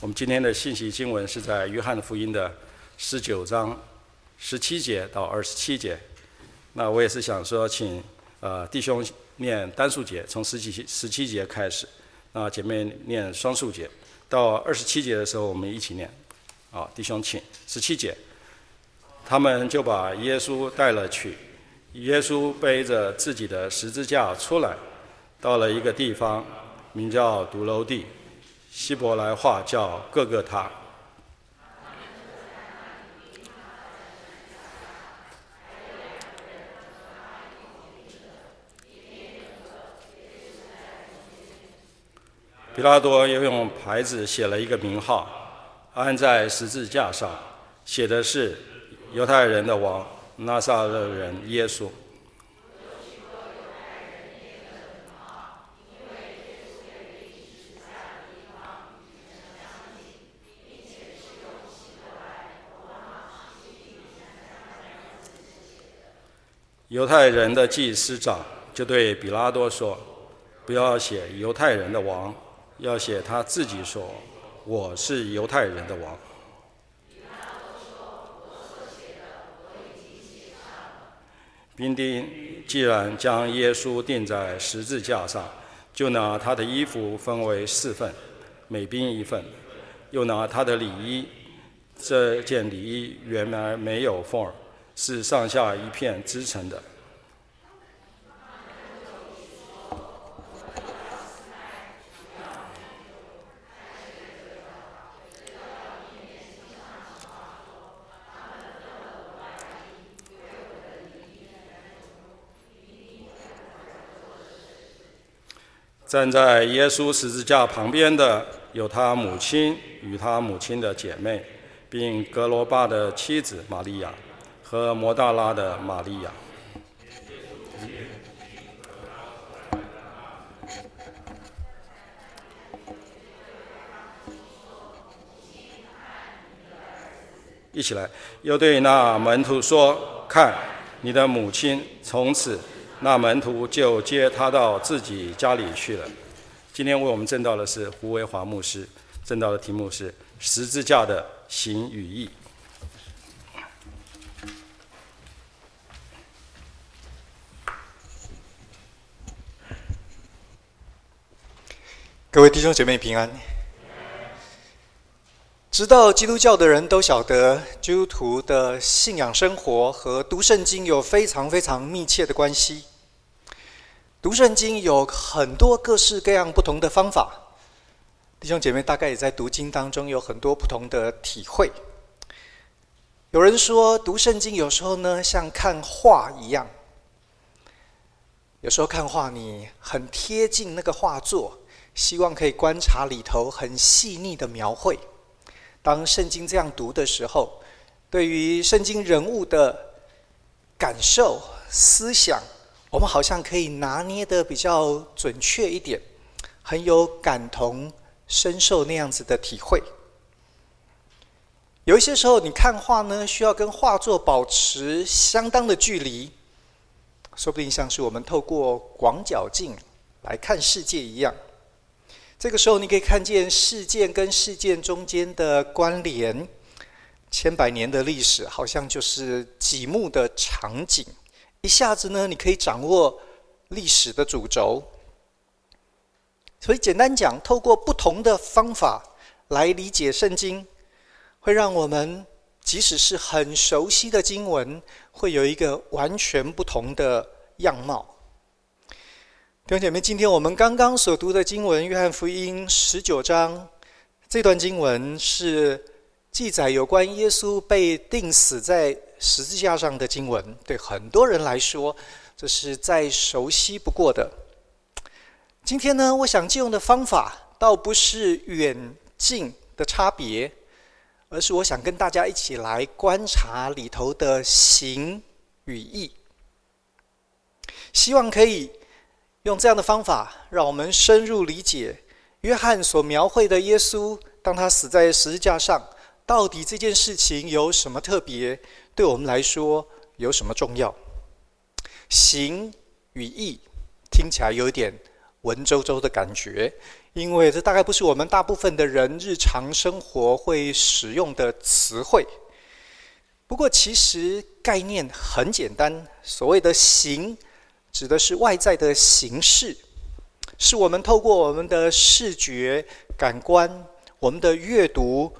我们今天的信息经文是在约翰福音的十九章十七节到二十七节。那我也是想说，请呃弟兄念单数节，从十七十七节开始；那姐妹念双数节，到二十七节的时候，我们一起念。啊，弟兄请十七节，他们就把耶稣带了去。耶稣背着自己的十字架出来，到了一个地方，名叫髑髅地，希伯来话叫各各他。比拉多又用牌子写了一个名号，安在十字架上，写的是“犹太人的王”。拿撒勒人耶稣。犹太人的祭司长就对比拉多说：“不要写犹太人的王，要写他自己说，我是犹太人的王。”兵丁既然将耶稣钉在十字架上，就拿他的衣服分为四份，每兵一份；又拿他的里衣，这件里衣原来没有缝儿，是上下一片织成的。站在耶稣十字架旁边的有他母亲与他母亲的姐妹，并格罗巴的妻子玛利亚和摩大拉的玛利亚。一起来，又对那门徒说：“看，你的母亲。”从此。那门徒就接他到自己家里去了。今天为我们证道的是胡维华牧师，证道的题目是“十字架的形与义”。各位弟兄姐妹平安。知道基督教的人都晓得，基督徒的信仰生活和读圣经有非常非常密切的关系。读圣经有很多各式各样不同的方法，弟兄姐妹大概也在读经当中有很多不同的体会。有人说读圣经有时候呢像看画一样，有时候看画你很贴近那个画作，希望可以观察里头很细腻的描绘。当圣经这样读的时候，对于圣经人物的感受、思想，我们好像可以拿捏的比较准确一点，很有感同身受那样子的体会。有一些时候，你看画呢，需要跟画作保持相当的距离，说不定像是我们透过广角镜来看世界一样。这个时候，你可以看见事件跟事件中间的关联，千百年的历史好像就是几幕的场景，一下子呢，你可以掌握历史的主轴。所以，简单讲，透过不同的方法来理解圣经，会让我们即使是很熟悉的经文，会有一个完全不同的样貌。弟兄姐妹，今天我们刚刚所读的经文《约翰福音》十九章，这段经文是记载有关耶稣被钉死在十字架上的经文。对很多人来说，这是再熟悉不过的。今天呢，我想借用的方法，倒不是远近的差别，而是我想跟大家一起来观察里头的形与义，希望可以。用这样的方法，让我们深入理解约翰所描绘的耶稣，当他死在十字架上，到底这件事情有什么特别？对我们来说有什么重要？行与义听起来有点文绉绉的感觉，因为这大概不是我们大部分的人日常生活会使用的词汇。不过，其实概念很简单，所谓的“行”，指的是外在的形式，是我们透过我们的视觉、感官、我们的阅读，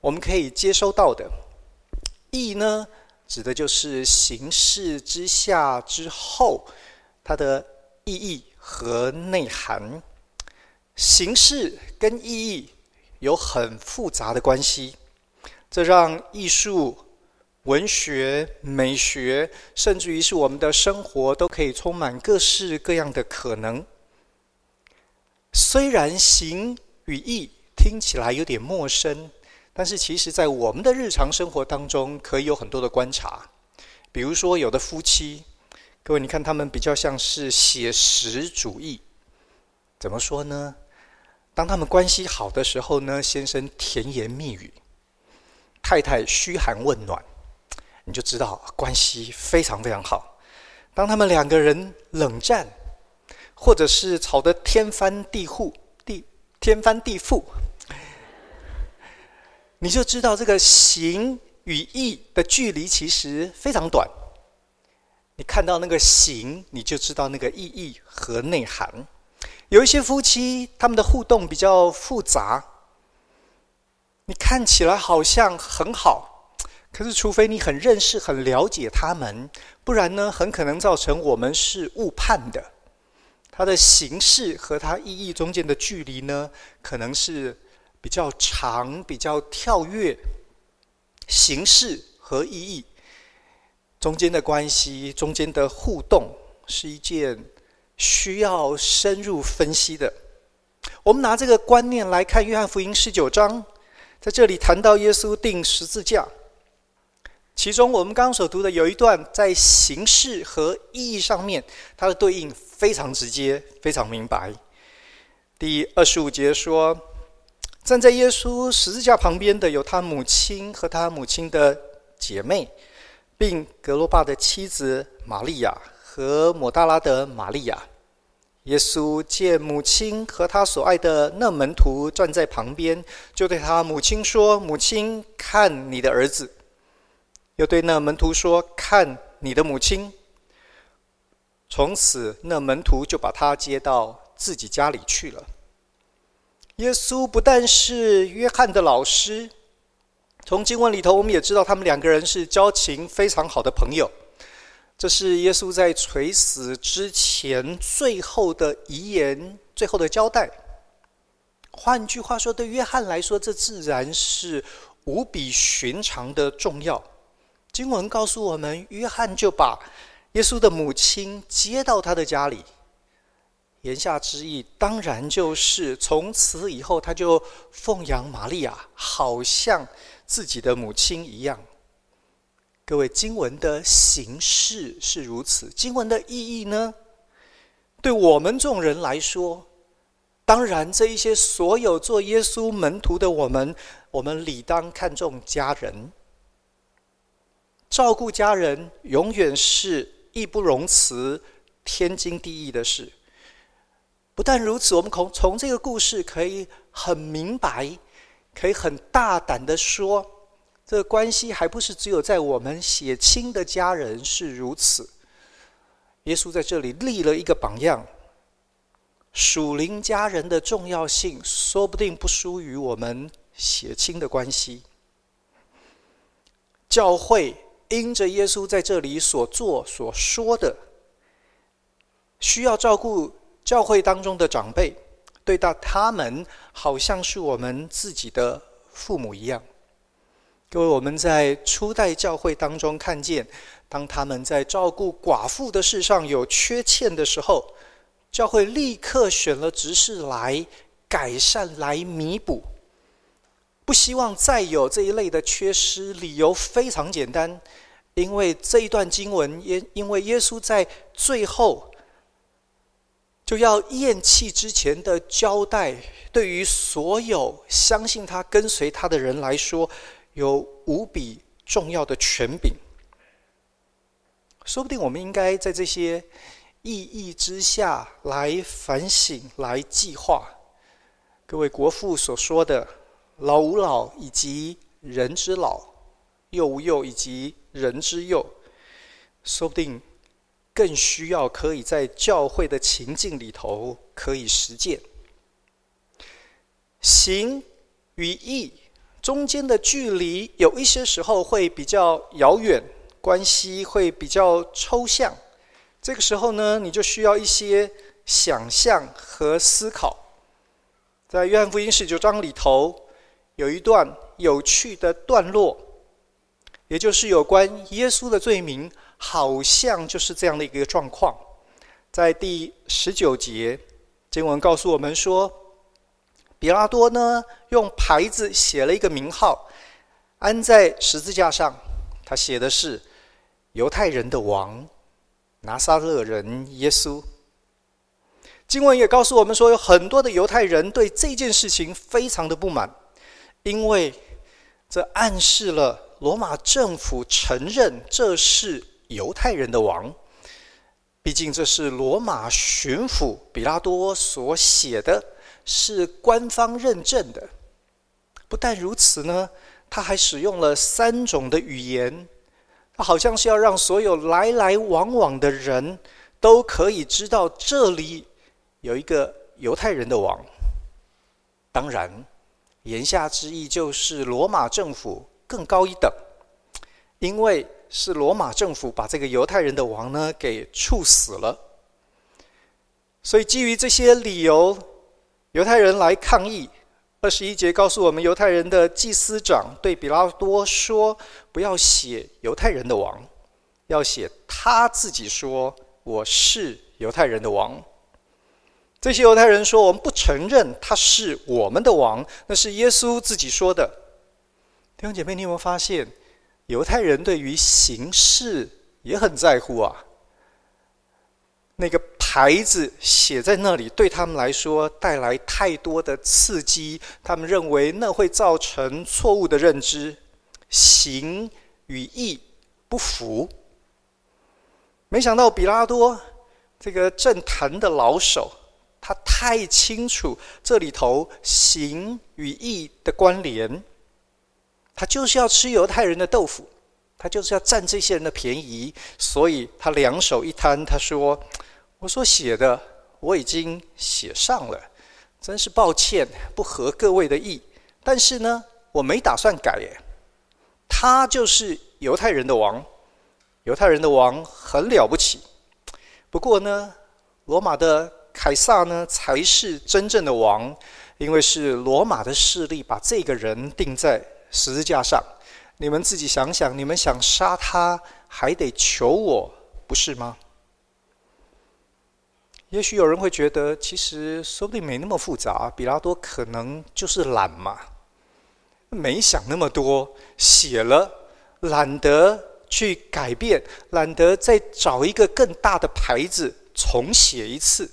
我们可以接收到的。义呢，指的就是形式之下之后，它的意义和内涵。形式跟意义有很复杂的关系，这让艺术。文学、美学，甚至于是我们的生活，都可以充满各式各样的可能。虽然形与义听起来有点陌生，但是其实在我们的日常生活当中，可以有很多的观察。比如说，有的夫妻，各位你看他们比较像是写实主义。怎么说呢？当他们关系好的时候呢，先生甜言蜜语，太太嘘寒问暖。你就知道关系非常非常好。当他们两个人冷战，或者是吵得天翻地覆、地天翻地覆，你就知道这个形与义的距离其实非常短。你看到那个形，你就知道那个意义和内涵。有一些夫妻，他们的互动比较复杂，你看起来好像很好。可是，除非你很认识、很了解他们，不然呢，很可能造成我们是误判的。它的形式和它意义中间的距离呢，可能是比较长、比较跳跃。形式和意义中间的关系、中间的互动，是一件需要深入分析的。我们拿这个观念来看《约翰福音》十九章，在这里谈到耶稣钉十字架。其中，我们刚刚所读的有一段，在形式和意义上面，它的对应非常直接，非常明白。第二十五节说：“站在耶稣十字架旁边的有他母亲和他母亲的姐妹，并格罗巴的妻子玛利亚和抹大拉的玛利亚。耶稣见母亲和他所爱的那门徒站在旁边，就对他母亲说：‘母亲，看你的儿子。’”又对那门徒说：“看你的母亲。”从此，那门徒就把他接到自己家里去了。耶稣不但是约翰的老师，从经文里头我们也知道，他们两个人是交情非常好的朋友。这是耶稣在垂死之前最后的遗言、最后的交代。换句话说，对约翰来说，这自然是无比寻常的重要。经文告诉我们，约翰就把耶稣的母亲接到他的家里。言下之意，当然就是从此以后，他就奉养玛利亚，好像自己的母亲一样。各位，经文的形式是如此，经文的意义呢？对我们众人来说，当然，这一些所有做耶稣门徒的我们，我们理当看重家人。照顾家人永远是义不容辞、天经地义的事。不但如此，我们从从这个故事可以很明白，可以很大胆的说，这个关系还不是只有在我们血亲的家人是如此。耶稣在这里立了一个榜样，属灵家人的重要性，说不定不输于我们血亲的关系。教会。因着耶稣在这里所做所说的，需要照顾教会当中的长辈，对待他们好像是我们自己的父母一样。各位，我们在初代教会当中看见，当他们在照顾寡妇的事上有缺欠的时候，教会立刻选了执事来改善、来弥补。不希望再有这一类的缺失，理由非常简单，因为这一段经文，因因为耶稣在最后就要咽气之前的交代，对于所有相信他、跟随他的人来说，有无比重要的权柄。说不定我们应该在这些意义之下来反省、来计划。各位国父所说的“老吾老以及人之老，幼吾幼以及人之幼”，说不定更需要可以在教会的情境里头可以实践。行与义中间的距离，有一些时候会比较遥远，关系会比较抽象。这个时候呢，你就需要一些想象和思考。在约翰福音十九章里头，有一段有趣的段落，也就是有关耶稣的罪名，好像就是这样的一个状况。在第十九节，经文告诉我们说，比拉多呢用牌子写了一个名号，安在十字架上，他写的是“犹太人的王，拿撒勒人耶稣”。经文也告诉我们说，有很多的犹太人对这件事情非常的不满，因为这暗示了罗马政府承认这是犹太人的王。毕竟这是罗马巡抚比拉多所写的，是官方认证的。不但如此呢，他还使用了三种的语言，好像是要让所有来来往往的人都可以知道这里。有一个犹太人的王，当然，言下之意就是罗马政府更高一等，因为是罗马政府把这个犹太人的王呢给处死了。所以基于这些理由，犹太人来抗议。二十一节告诉我们，犹太人的祭司长对比拉多说：“不要写犹太人的王，要写他自己说我是犹太人的王。”这些犹太人说：“我们不承认他是我们的王，那是耶稣自己说的。”弟兄姐妹，你有没有发现，犹太人对于形式也很在乎啊？那个牌子写在那里，对他们来说带来太多的刺激，他们认为那会造成错误的认知，形与义不符。没想到比拉多这个政坛的老手。他太清楚这里头形与义的关联，他就是要吃犹太人的豆腐，他就是要占这些人的便宜，所以他两手一摊，他说：“我所写的我已经写上了，真是抱歉，不合各位的意。但是呢，我没打算改耶。他就是犹太人的王，犹太人的王很了不起。不过呢，罗马的。”凯撒呢，才是真正的王，因为是罗马的势力把这个人定在十字架上。你们自己想想，你们想杀他，还得求我，不是吗？也许有人会觉得，其实说不定没那么复杂，比拉多可能就是懒嘛，没想那么多，写了，懒得去改变，懒得再找一个更大的牌子重写一次。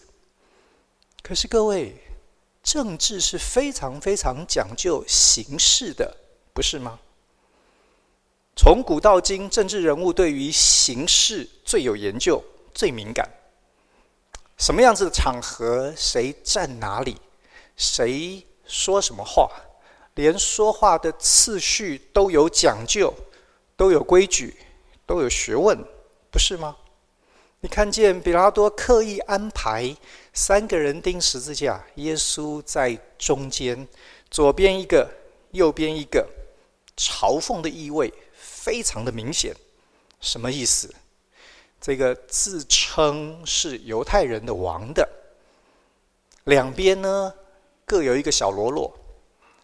可是各位，政治是非常非常讲究形式的，不是吗？从古到今，政治人物对于形式最有研究、最敏感。什么样子的场合，谁站哪里，谁说什么话，连说话的次序都有讲究，都有规矩，都有学问，不是吗？你看见比拉多刻意安排三个人钉十字架，耶稣在中间，左边一个，右边一个，嘲讽的意味非常的明显。什么意思？这个自称是犹太人的王的，两边呢各有一个小喽啰，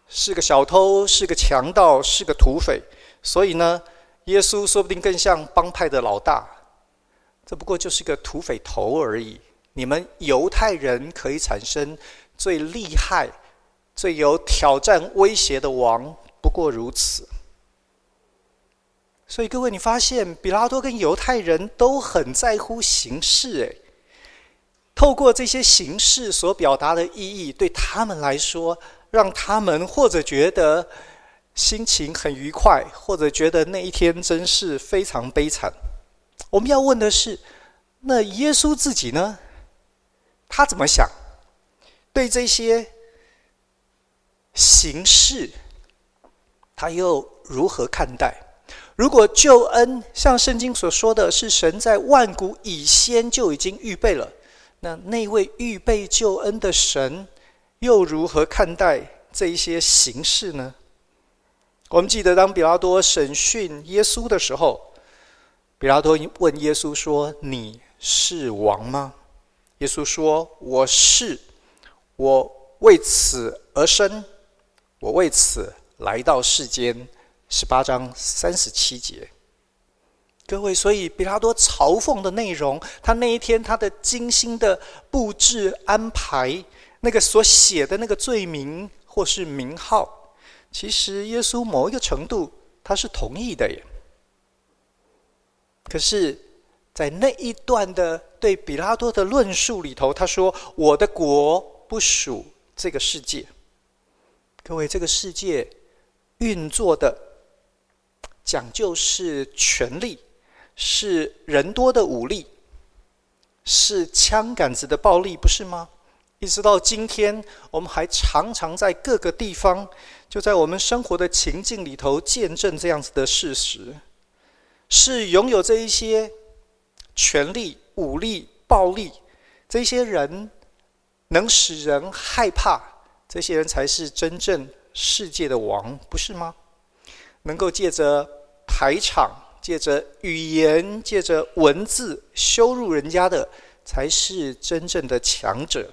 是个小偷，是个强盗，是个土匪。所以呢，耶稣说不定更像帮派的老大。这不过就是个土匪头而已。你们犹太人可以产生最厉害、最有挑战威胁的王，不过如此。所以各位，你发现比拉多跟犹太人都很在乎形式，诶，透过这些形式所表达的意义，对他们来说，让他们或者觉得心情很愉快，或者觉得那一天真是非常悲惨。我们要问的是，那耶稣自己呢？他怎么想？对这些形式，他又如何看待？如果救恩像圣经所说的是神在万古以先就已经预备了，那那位预备救恩的神又如何看待这一些形式呢？我们记得，当比拉多审讯耶稣的时候，比拉多问耶稣说：“你是王吗？”耶稣说：“我是，我为此而生，我为此来到世间。”十八章三十七节，各位，所以比拉多嘲讽的内容，他那一天他的精心的布置安排，那个所写的那个罪名或是名号，其实耶稣某一个程度他是同意的耶。可是，在那一段的对比拉多的论述里头，他说：“我的国不属这个世界。”各位，这个世界运作的。讲究是权力，是人多的武力，是枪杆子的暴力，不是吗？一直到今天，我们还常常在各个地方，就在我们生活的情境里头见证这样子的事实：是拥有这一些权力、武力、暴力，这些人能使人害怕，这些人才是真正世界的王，不是吗？能够借着排场，借着语言，借着文字羞辱人家的，才是真正的强者。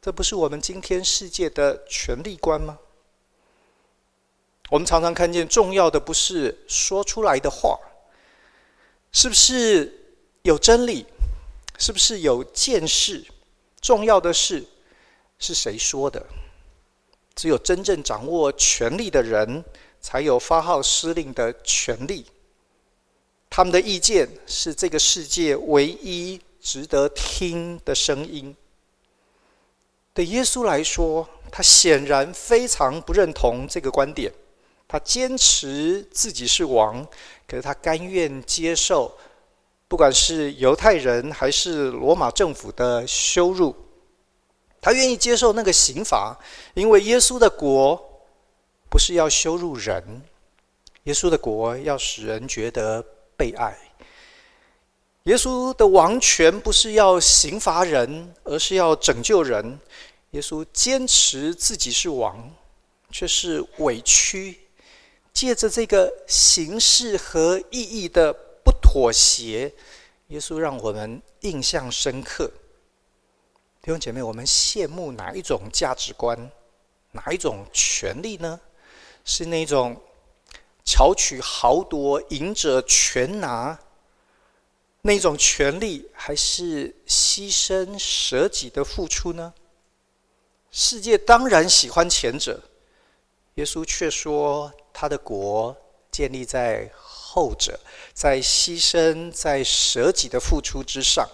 这不是我们今天世界的权力观吗？我们常常看见，重要的不是说出来的话，是不是有真理，是不是有见识？重要的是，是谁说的？只有真正掌握权力的人，才有发号施令的权利。他们的意见是这个世界唯一值得听的声音。对耶稣来说，他显然非常不认同这个观点。他坚持自己是王，可是他甘愿接受，不管是犹太人还是罗马政府的羞辱，他愿意接受那个刑罚，因为耶稣的国。不是要羞辱人，耶稣的国要使人觉得被爱。耶稣的王权不是要刑罚人，而是要拯救人。耶稣坚持自己是王，却是委屈，借着这个形式和意义的不妥协，耶稣让我们印象深刻。弟兄姐妹，我们羡慕哪一种价值观，哪一种权利呢？是那种巧取豪夺、赢者全拿那种权利，还是牺牲舍己的付出呢？世界当然喜欢前者，耶稣却说他的国建立在后者，在牺牲、在舍己的付出之上，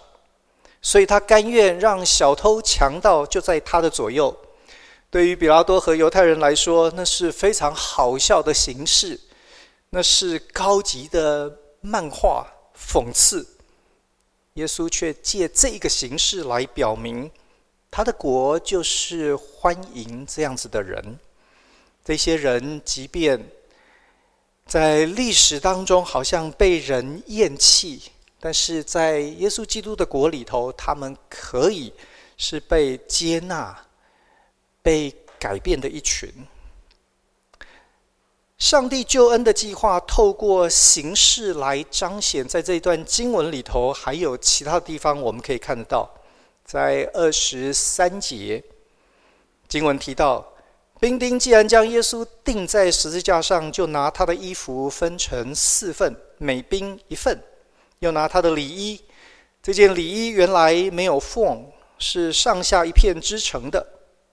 所以他甘愿让小偷、强盗就在他的左右。对于比拉多和犹太人来说，那是非常好笑的形式，那是高级的漫画讽刺。耶稣却借这个形式来表明，他的国就是欢迎这样子的人。这些人即便在历史当中好像被人厌弃，但是在耶稣基督的国里头，他们可以是被接纳。被改变的一群，上帝救恩的计划透过形式来彰显，在这一段经文里头，还有其他地方我们可以看得到，在二十三节经文提到，兵丁既然将耶稣钉在十字架上，就拿他的衣服分成四份，每兵一份，又拿他的里衣，这件里衣原来没有缝，是上下一片织成的。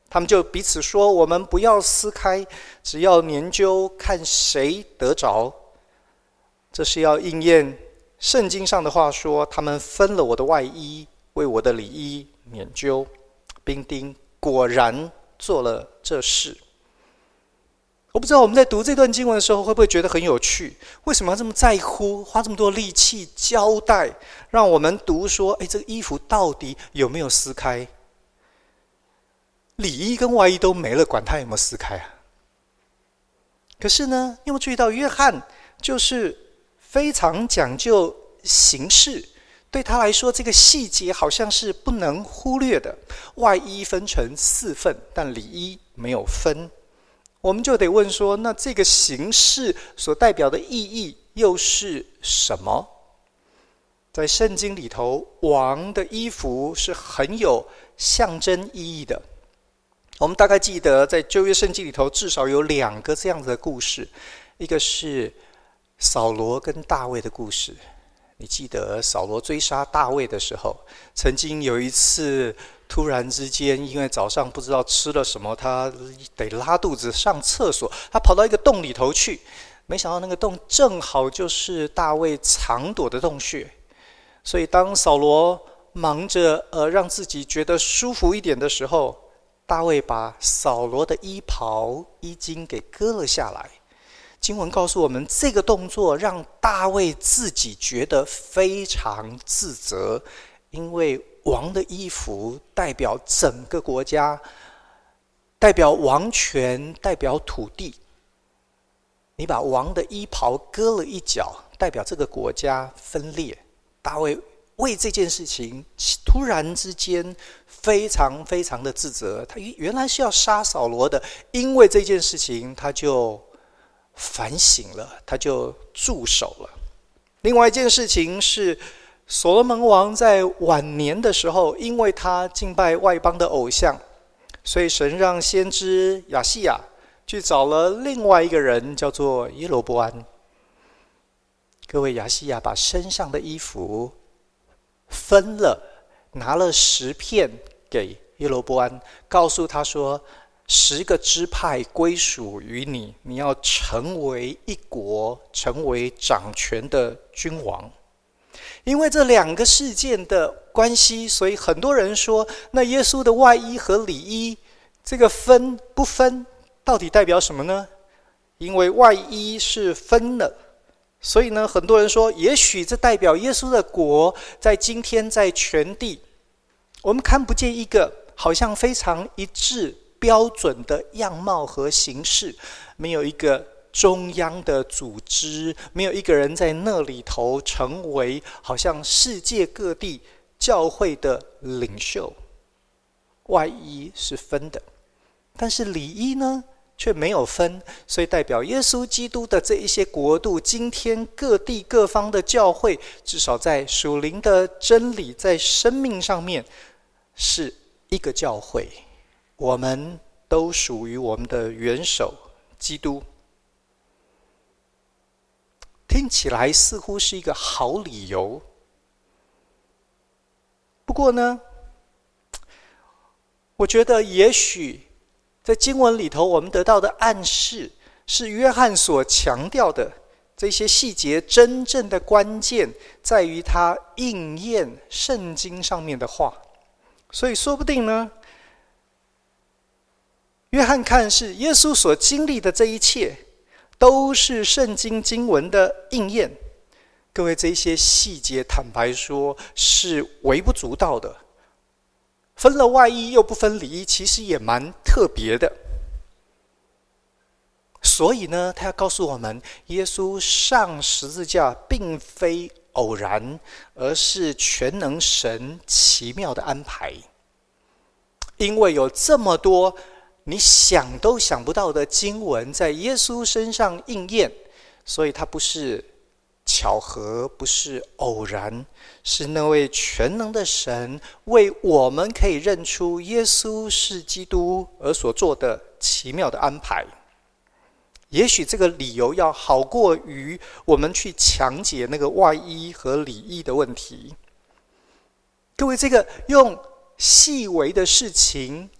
他们就彼此说：“我们不要撕开，只要研究看谁得着。”这是要应验圣经上的话说：“他们分了我的外衣，为我的里衣研究。”兵丁果然做了这事。我不知道我们在读这段经文的时候会不会觉得很有趣？为什么要这么在乎，花这么多力气交代，让我们读说：“哎，这个衣服到底有没有撕开？”里衣跟外衣都没了，管它有没有撕开啊？可是呢，有没有注意到约翰就是非常讲究形式，对他来说，这个细节好像是不能忽略的。外衣分成四份，但里衣没有分，我们就得问说：那这个形式所代表的意义又是什么？在圣经里头，王的衣服是很有象征意义的。我们大概记得，在旧约圣经里头，至少有两个这样子的故事，一个是扫罗跟大卫的故事。你记得扫罗追杀大卫的时候，曾经有一次突然之间，因为早上不知道吃了什么，他得拉肚子上厕所，他跑到一个洞里头去，没想到那个洞正好就是大卫藏躲的洞穴，所以当扫罗忙着呃让自己觉得舒服一点的时候，大卫把扫罗的衣袍、衣襟给割了下来。经文告诉我们，这个动作让大卫自己觉得非常自责，因为王的衣服代表整个国家，代表王权，代表土地。你把王的衣袍割了一角，代表这个国家分裂。大卫。为这件事情，突然之间非常非常的自责。他原来是要杀扫罗的，因为这件事情，他就反省了，他就住手了。另外一件事情是，所罗门王在晚年的时候，因为他敬拜外邦的偶像，所以神让先知亚西亚去找了另外一个人，叫做耶罗波安。各位，亚西亚把身上的衣服。分了，拿了十片给耶罗波安，告诉他说：“十个支派归属于你，你要成为一国，成为掌权的君王。”因为这两个事件的关系，所以很多人说，那耶稣的外衣和里衣这个分不分，到底代表什么呢？因为外衣是分了。所以呢，很多人说，也许这代表耶稣的国在今天在全地，我们看不见一个好像非常一致标准的样貌和形式，没有一个中央的组织，没有一个人在那里头成为好像世界各地教会的领袖。外衣是分的，但是里衣呢？却没有分，所以代表耶稣基督的这一些国度，今天各地各方的教会，至少在属灵的真理，在生命上面，是一个教会。我们都属于我们的元首基督。听起来似乎是一个好理由，不过呢，我觉得也许。在经文里头，我们得到的暗示是约翰所强调的这些细节，真正的关键在于他应验圣经上面的话。所以说不定呢，约翰看是耶稣所经历的这一切，都是圣经经文的应验。各位，这些细节，坦白说是微不足道的。分了外衣又不分里衣，其实也蛮特别的。所以呢，他要告诉我们，耶稣上十字架并非偶然，而是全能神奇妙的安排。因为有这么多你想都想不到的经文在耶稣身上应验，所以它不是。巧合不是偶然，是那位全能的神为我们可以认出耶稣是基督而所做的奇妙的安排。也许这个理由要好过于我们去强解那个外衣和里衣的问题。各位，这个用细微的事情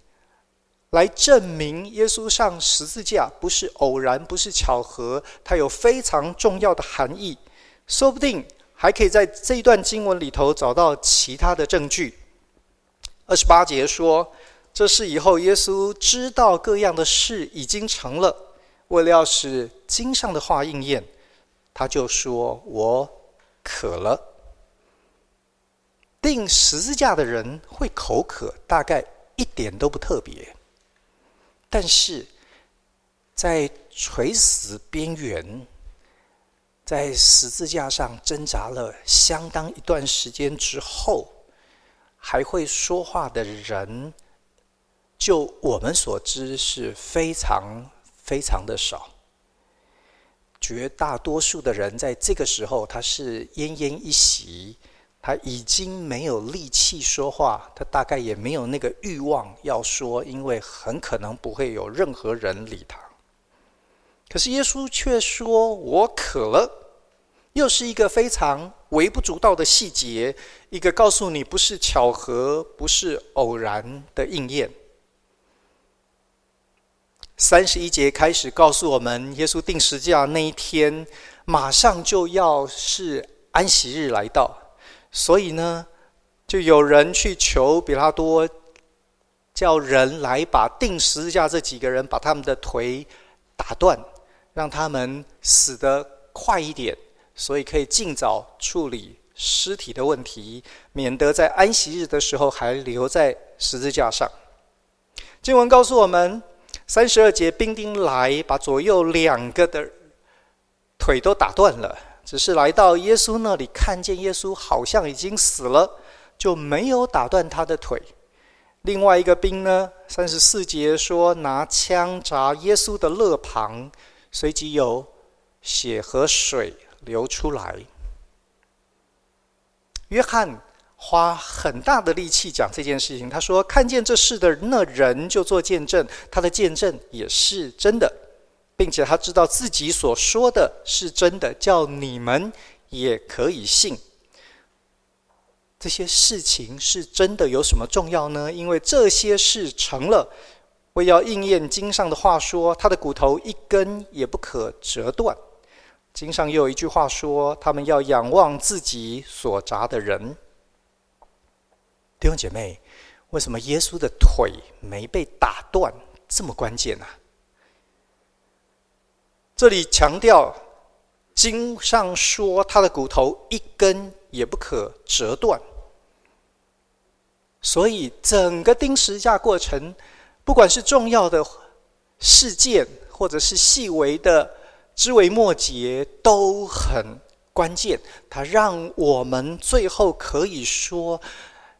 来证明耶稣上十字架不是偶然，不是巧合，它有非常重要的含义。说不定还可以在这一段经文里头找到其他的证据。二十八节说：“这是以后，耶稣知道各样的事已经成了，为了要使经上的话应验，他就说：‘我渴了。’钉十字架的人会口渴，大概一点都不特别。但是在垂死边缘，在十字架上挣扎了相当一段时间之后，还会说话的人，就我们所知是非常非常的少。绝大多数的人在这个时候，他是奄奄一息。他已经没有力气说话，他大概也没有那个欲望要说，因为很可能不会有任何人理他。可是耶稣却说：“我渴了。”又是一个非常微不足道的细节，一个告诉你不是巧合、不是偶然的应验。三十一节开始告诉我们，耶稣定时字那一天，马上就要是安息日来到。所以呢，就有人去求比拉多，叫人来把钉十字架这几个人把他们的腿打断，让他们死得快一点，所以可以尽早处理尸体的问题，免得在安息日的时候还留在十字架上。经文告诉我们，三十二节兵丁来把左右两个的腿都打断了。只是来到耶稣那里，看见耶稣好像已经死了，就没有打断他的腿。另外一个兵呢，三十四节说拿枪扎耶稣的肋旁，随即有血和水流出来。约翰花很大的力气讲这件事情，他说看见这事的那人就做见证，他的见证也是真的。并且他知道自己所说的是真的，叫你们也可以信。这些事情是真的，有什么重要呢？因为这些事成了，为要应验经上的话说，他的骨头一根也不可折断。经上又有一句话说，他们要仰望自己所砸的人。弟兄姐妹，为什么耶稣的腿没被打断？这么关键呢、啊？这里强调，经上说他的骨头一根也不可折断，所以整个钉十字架过程，不管是重要的事件，或者是细微的枝微末节，都很关键。它让我们最后可以说，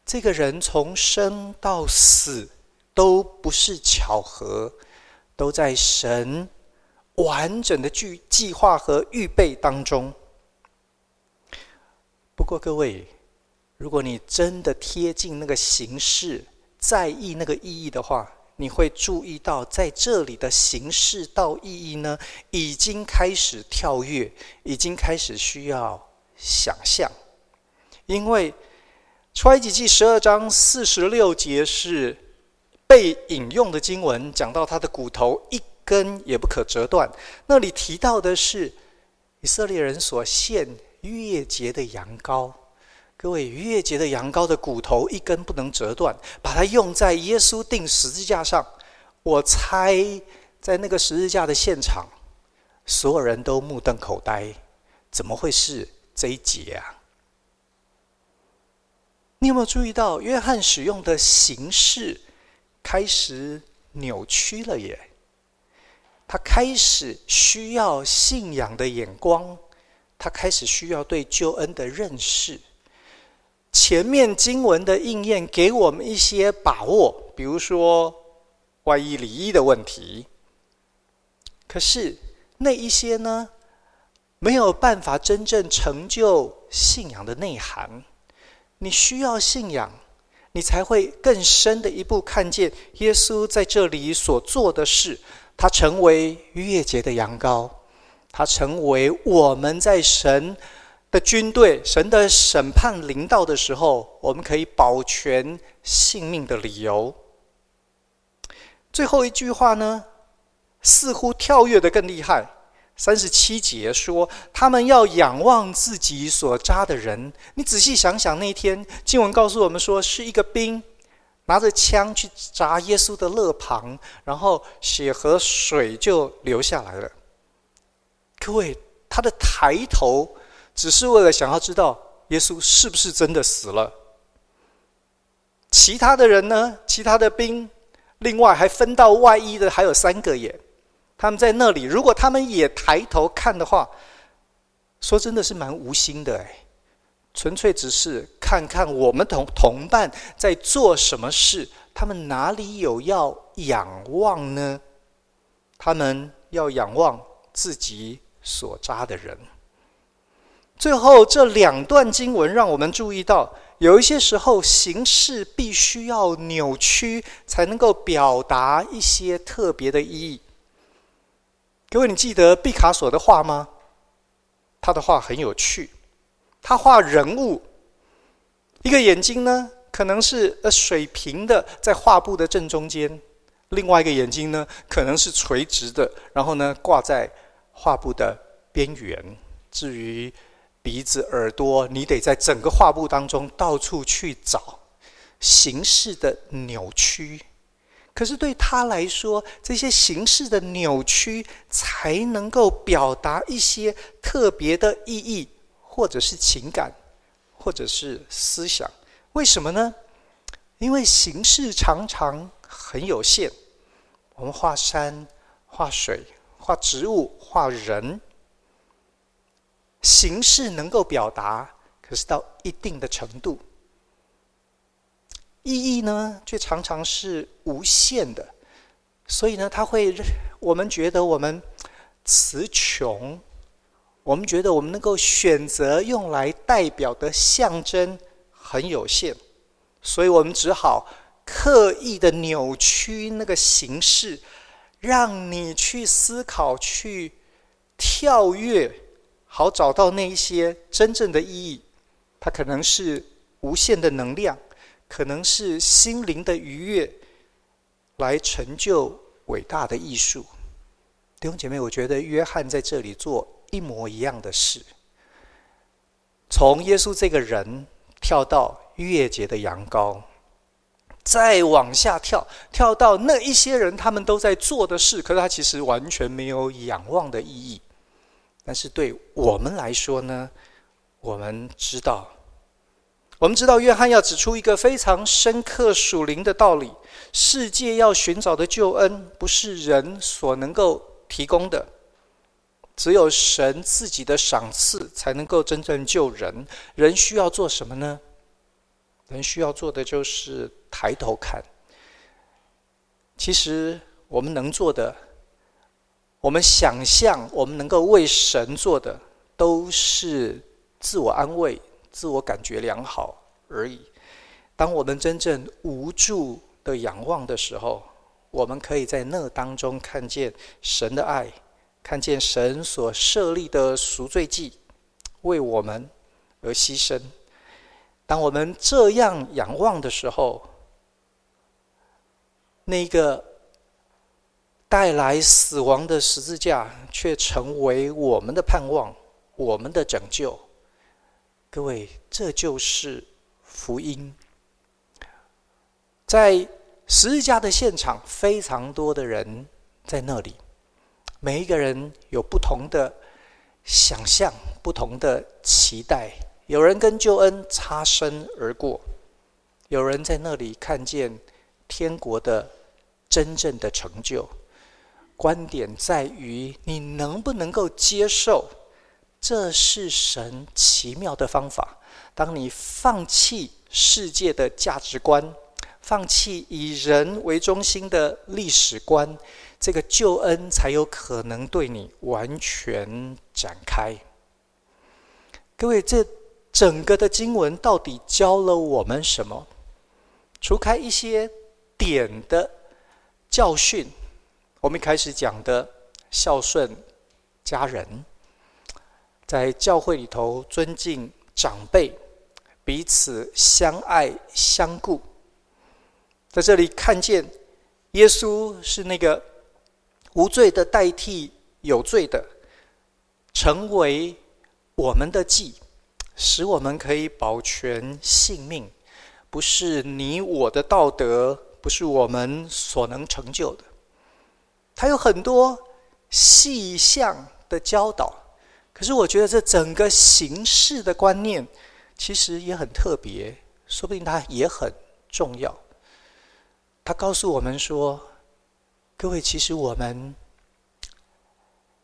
这个人从生到死都不是巧合，都在神。完整的计计划和预备当中。不过，各位，如果你真的贴近那个形式，在意那个意义的话，你会注意到，在这里的形式到意义呢，已经开始跳跃，已经开始需要想象。因为出埃及记十二章四十六节是被引用的经文，讲到他的骨头一。根也不可折断。那里提到的是以色列人所献逾越节的羊羔。各位，逾越节的羊羔的骨头一根不能折断，把它用在耶稣钉十字架上。我猜，在那个十字架的现场，所有人都目瞪口呆。怎么会是这一节啊？你有没有注意到，约翰使用的形式开始扭曲了耶？他开始需要信仰的眼光，他开始需要对救恩的认识。前面经文的应验给我们一些把握，比如说外衣里衣的问题。可是那一些呢，没有办法真正成就信仰的内涵。你需要信仰，你才会更深的一步看见耶稣在这里所做的事。他成为月节的羊羔，他成为我们在神的军队、神的审判临到的时候，我们可以保全性命的理由。最后一句话呢，似乎跳跃的更厉害。三十七节说，他们要仰望自己所扎的人。你仔细想想，那一天经文告诉我们说，是一个兵。拿着枪去扎耶稣的肋旁，然后血和水就流下来了。各位，他的抬头只是为了想要知道耶稣是不是真的死了。其他的人呢？其他的兵另外还分到外衣的还有三个眼，他们在那里，如果他们也抬头看的话，说真的是蛮无心的哎，纯粹只是看看我们同同伴在做什么事，他们哪里有要仰望呢？他们要仰望自己所扎的人。最后这两段经文让我们注意到，有一些时候形式必须要扭曲，才能够表达一些特别的意义。各位，你记得毕卡索的画吗？他的画很有趣，他画人物，一个眼睛呢，可能是呃水平的在画布的正中间，另外一个眼睛呢，可能是垂直的，然后呢挂在画布的边缘。至于鼻子、耳朵，你得在整个画布当中到处去找形式的扭曲。可是对他来说，这些形式的扭曲才能够表达一些特别的意义，或者是情感，或者是思想。为什么呢？因为形式常常很有限。我们画山、画水、画植物、画人。形式能够表达，可是到一定的程度，意义呢，却常常是无限的。所以呢，它会，我们觉得我们词穷，我们觉得我们能够选择用来代表的象征很有限，所以我们只好刻意的扭曲那个形式，让你去思考，去跳跃。好找到那一些真正的意义，它可能是无限的能量，可能是心灵的愉悦，来成就伟大的艺术。弟兄姐妹，我觉得约翰在这里做一模一样的事，从耶稣这个人跳到逾越节的羊羔，再往下跳，跳到那一些人他们都在做的事，可是他其实完全没有仰望的意义。但是对我们来说呢，我们知道，我们知道约翰要指出一个非常深刻属灵的道理：世界要寻找的救恩，不是人所能够提供的，只有神自己的赏赐才能够真正救人。人需要做什么呢？人需要做的就是抬头看。其实我们能做的。我们想象，我们能够为神做的，都是自我安慰、自我感觉良好而已。当我们真正无助的仰望的时候，我们可以在那当中看见神的爱，看见神所设立的赎罪祭，为我们而牺牲。当我们这样仰望的时候，那个。带来死亡的十字架，却成为我们的盼望，我们的拯救。各位，这就是福音。在十字架的现场，非常多的人在那里，每一个人有不同的想象，不同的期待。有人跟救恩擦身而过，有人在那里看见天国的真正的成就。观点在于你能不能够接受，这是神奇妙的方法。当你放弃世界的价值观，放弃以人为中心的历史观，这个救恩才有可能对你完全展开。各位，这整个的经文到底教了我们什么？除开一些点的教训。我们一开始讲的孝顺家人，在教会里头尊敬长辈，彼此相爱相顾，在这里看见耶稣是那个无罪的代替有罪的，成为我们的祭，使我们可以保全性命，不是你我的道德，不是我们所能成就的。还有很多细项的教导，可是我觉得这整个形式的观念其实也很特别，说不定它也很重要。他告诉我们说：“各位，其实我们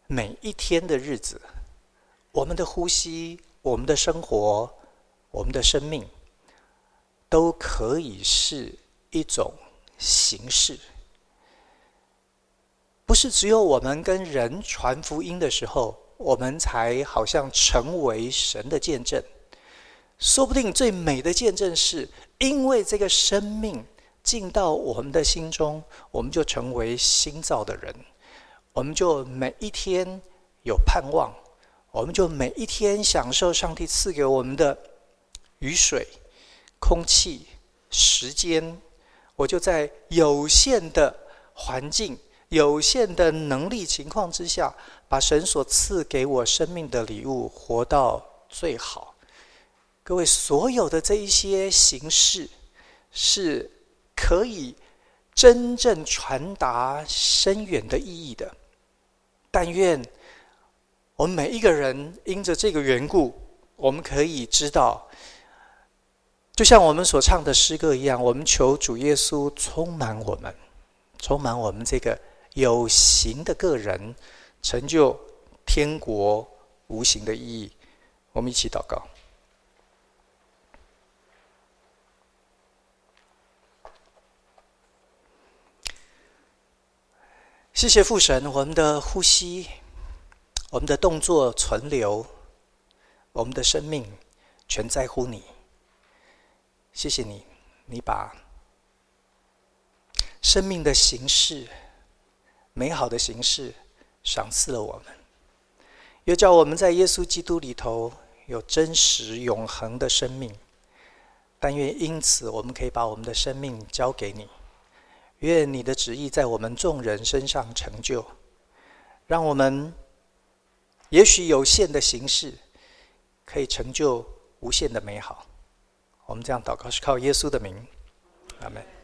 每一天的日子，我们的呼吸，我们的生活，我们的生命，都可以是一种形式。不是只有我们跟人传福音的时候，我们才好像成为神的见证。说不定最美的见证是，因为这个生命。”进到我们的心中，我们就成为新造的人，我们就每一天有盼望，我们就每一天享受上帝赐给我们的雨水、空气、时间。我就在有限的环境、有限的能力情况之下，把神所赐给我生命的礼物活到最好。各位，所有的这一些形式是。可以真正传达深远的意义的，但愿我们每一个人因着这个缘故，我们可以知道，就像我们所唱的诗歌一样，我们求主耶稣充满我们，充满我们这个有形的个人，成就天国无形的意义。我们一起祷告。谢谢父神，我们的呼吸，我们的动作存留，我们的生命全在乎你。谢谢你，你把生命的形式、美好的形式赏赐了我们，又叫我们在耶稣基督里头有真实永恒的生命。但愿因此，我们可以把我们的生命交给你。愿你的旨意在我们众人身上成就，让我们也许有限的形式，可以成就无限的美好。我们这样祷告是靠耶稣的名，阿门。